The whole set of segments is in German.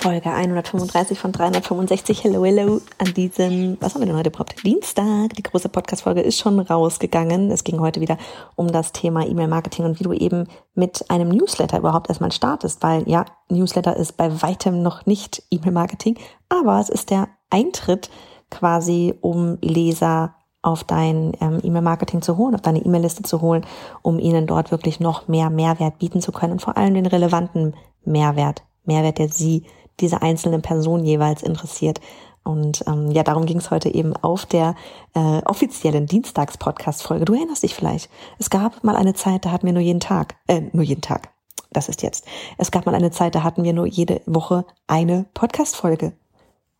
Folge 135 von 365. Hello, hello. An diesem, was haben wir denn heute überhaupt? Dienstag. Die große Podcast-Folge ist schon rausgegangen. Es ging heute wieder um das Thema E-Mail-Marketing und wie du eben mit einem Newsletter überhaupt erstmal startest, weil ja, Newsletter ist bei weitem noch nicht E-Mail-Marketing, aber es ist der Eintritt quasi, um Leser auf dein ähm, E-Mail-Marketing zu holen, auf deine E-Mail-Liste zu holen, um ihnen dort wirklich noch mehr Mehrwert bieten zu können und vor allem den relevanten Mehrwert, Mehrwert, der sie diese einzelne Person jeweils interessiert. Und ähm, ja, darum ging es heute eben auf der äh, offiziellen Dienstags-Podcast-Folge. Du erinnerst dich vielleicht. Es gab mal eine Zeit, da hatten wir nur jeden Tag, äh, nur jeden Tag. Das ist jetzt. Es gab mal eine Zeit, da hatten wir nur jede Woche eine Podcast-Folge.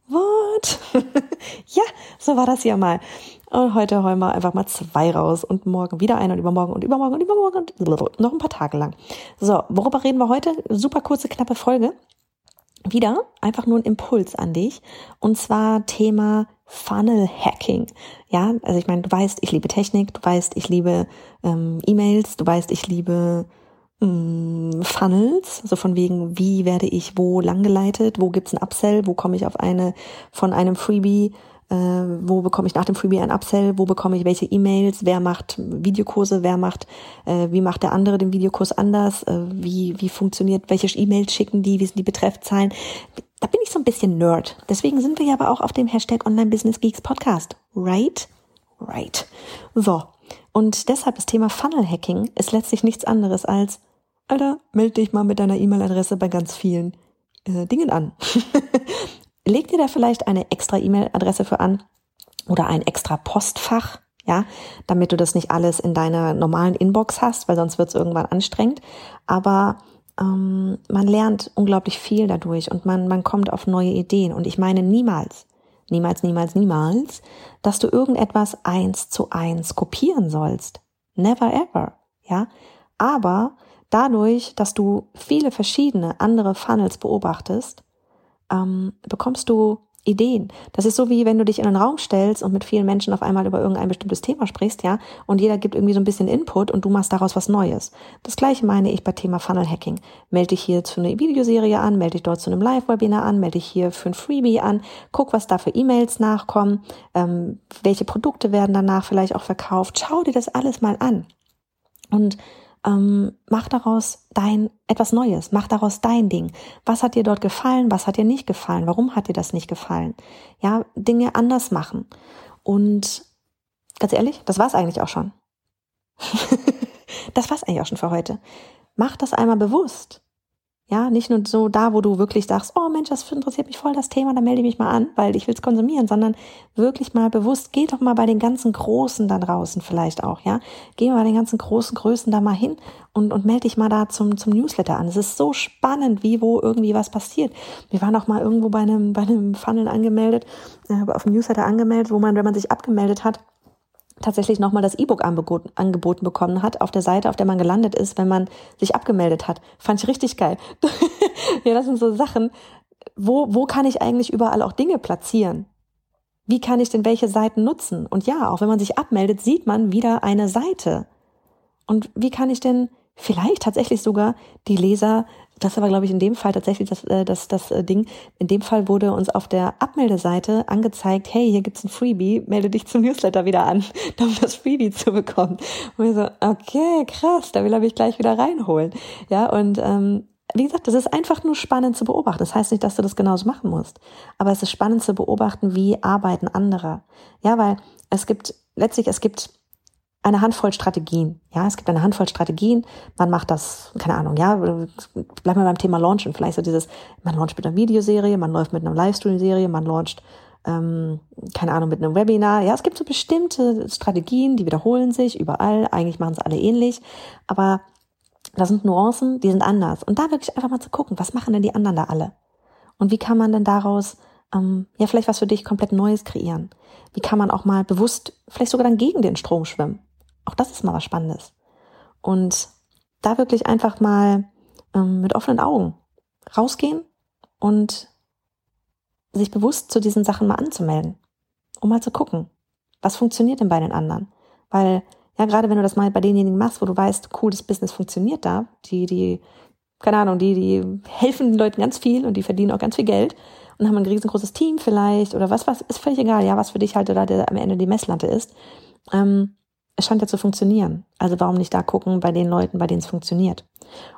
What? ja, so war das ja mal. Und heute heulen wir einfach mal zwei raus und morgen wieder eine und übermorgen und übermorgen und übermorgen und noch ein paar Tage lang. So, worüber reden wir heute? Super kurze, knappe Folge wieder einfach nur ein Impuls an dich. Und zwar Thema Funnel Hacking. Ja, also ich meine, du weißt, ich liebe Technik, du weißt, ich liebe ähm, E-Mails, du weißt, ich liebe ähm, Funnels, so von wegen, wie werde ich wo langgeleitet, wo gibt's ein Upsell, wo komme ich auf eine von einem Freebie äh, wo bekomme ich nach dem Freebie ein Upsell, wo bekomme ich welche E-Mails, wer macht Videokurse, wer macht, äh, wie macht der andere den Videokurs anders, äh, wie, wie funktioniert, welche E-Mails schicken die, wie sind die Betreffzahlen. Da bin ich so ein bisschen Nerd. Deswegen sind wir ja aber auch auf dem Hashtag Online Business Geeks Podcast. Right? Right. So. Und deshalb das Thema Funnel Hacking ist letztlich nichts anderes als, Alter, melde dich mal mit deiner E-Mail-Adresse bei ganz vielen äh, Dingen an. leg dir da vielleicht eine extra E-Mail-Adresse für an oder ein extra Postfach, ja, damit du das nicht alles in deiner normalen Inbox hast, weil sonst wird es irgendwann anstrengend. Aber ähm, man lernt unglaublich viel dadurch und man, man kommt auf neue Ideen. Und ich meine niemals, niemals, niemals, niemals, dass du irgendetwas eins zu eins kopieren sollst. Never ever, ja. Aber dadurch, dass du viele verschiedene andere Funnels beobachtest, ähm, bekommst du Ideen. Das ist so wie wenn du dich in einen Raum stellst und mit vielen Menschen auf einmal über irgendein bestimmtes Thema sprichst, ja, und jeder gibt irgendwie so ein bisschen Input und du machst daraus was Neues. Das gleiche meine ich bei Thema Funnel Hacking. Melde dich hier zu einer Videoserie an, melde dich dort zu einem Live-Webinar an, melde dich hier für ein Freebie an, guck, was da für E-Mails nachkommen, ähm, welche Produkte werden danach vielleicht auch verkauft. Schau dir das alles mal an. Und ähm, mach daraus dein etwas Neues, mach daraus dein Ding. Was hat dir dort gefallen, was hat dir nicht gefallen, warum hat dir das nicht gefallen? Ja, Dinge anders machen. Und ganz ehrlich, das war's eigentlich auch schon. das war's eigentlich auch schon für heute. Mach das einmal bewusst. Ja, nicht nur so da, wo du wirklich sagst, oh Mensch, das interessiert mich voll das Thema, dann melde ich mich mal an, weil ich will es konsumieren, sondern wirklich mal bewusst, geh doch mal bei den ganzen Großen da draußen vielleicht auch, ja. Geh mal bei den ganzen großen Größen da mal hin und, und melde dich mal da zum, zum Newsletter an. Es ist so spannend, wie wo irgendwie was passiert. Wir waren auch mal irgendwo bei einem, bei einem Funnel angemeldet, äh, auf dem Newsletter angemeldet, wo man, wenn man sich abgemeldet hat, tatsächlich nochmal das E-Book angeboten bekommen hat auf der Seite, auf der man gelandet ist, wenn man sich abgemeldet hat. Fand ich richtig geil. ja, das sind so Sachen. Wo, wo kann ich eigentlich überall auch Dinge platzieren? Wie kann ich denn welche Seiten nutzen? Und ja, auch wenn man sich abmeldet, sieht man wieder eine Seite. Und wie kann ich denn vielleicht tatsächlich sogar die Leser das aber, glaube ich, in dem Fall tatsächlich das, äh, das, das äh, Ding. In dem Fall wurde uns auf der Abmeldeseite angezeigt, hey, hier gibt's ein Freebie, melde dich zum Newsletter wieder an, um das Freebie zu bekommen. Und wir so, okay, krass, da will er mich gleich wieder reinholen. Ja, und ähm, wie gesagt, das ist einfach nur spannend zu beobachten. Das heißt nicht, dass du das genauso machen musst. Aber es ist spannend zu beobachten, wie arbeiten andere. Ja, weil es gibt, letztlich, es gibt eine Handvoll Strategien. Ja, es gibt eine Handvoll Strategien. Man macht das, keine Ahnung, ja, bleiben wir beim Thema Launchen. Vielleicht so dieses, man launcht mit einer Videoserie, man läuft mit einer Livestream-Serie, man launcht, ähm, keine Ahnung, mit einem Webinar. Ja, es gibt so bestimmte Strategien, die wiederholen sich überall. Eigentlich machen sie alle ähnlich. Aber das sind Nuancen, die sind anders. Und da wirklich einfach mal zu gucken, was machen denn die anderen da alle? Und wie kann man denn daraus ähm, ja vielleicht was für dich komplett Neues kreieren? Wie kann man auch mal bewusst, vielleicht sogar dann gegen den Strom schwimmen? Auch das ist mal was Spannendes. Und da wirklich einfach mal ähm, mit offenen Augen rausgehen und sich bewusst zu diesen Sachen mal anzumelden, um mal zu gucken, was funktioniert denn bei den anderen? Weil, ja, gerade wenn du das mal bei denjenigen machst, wo du weißt, cool, das Business funktioniert da, die, die, keine Ahnung, die, die helfen den Leuten ganz viel und die verdienen auch ganz viel Geld und haben ein riesengroßes Team vielleicht oder was, was, ist völlig egal, ja, was für dich halt oder der am Ende die Messlatte ist. Ähm, es scheint ja zu funktionieren. Also warum nicht da gucken bei den Leuten, bei denen es funktioniert?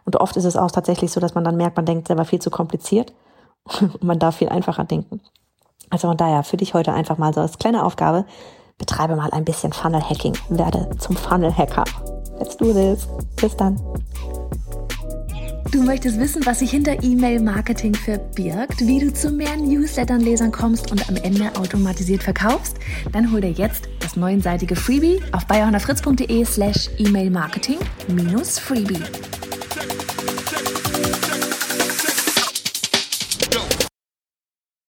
Und oft ist es auch tatsächlich so, dass man dann merkt, man denkt selber viel zu kompliziert und man darf viel einfacher denken. Also von daher für dich heute einfach mal so als kleine Aufgabe, betreibe mal ein bisschen Funnel Hacking, werde zum Funnel Hacker. Let's do this. Bis dann. Du möchtest wissen, was sich hinter E-Mail-Marketing verbirgt, wie du zu mehr Newslettern-Lesern kommst und am Ende automatisiert verkaufst? Dann hol dir jetzt das neunseitige Freebie auf bayerhonnerfritz.de slash E-Mail-Marketing-Freebie.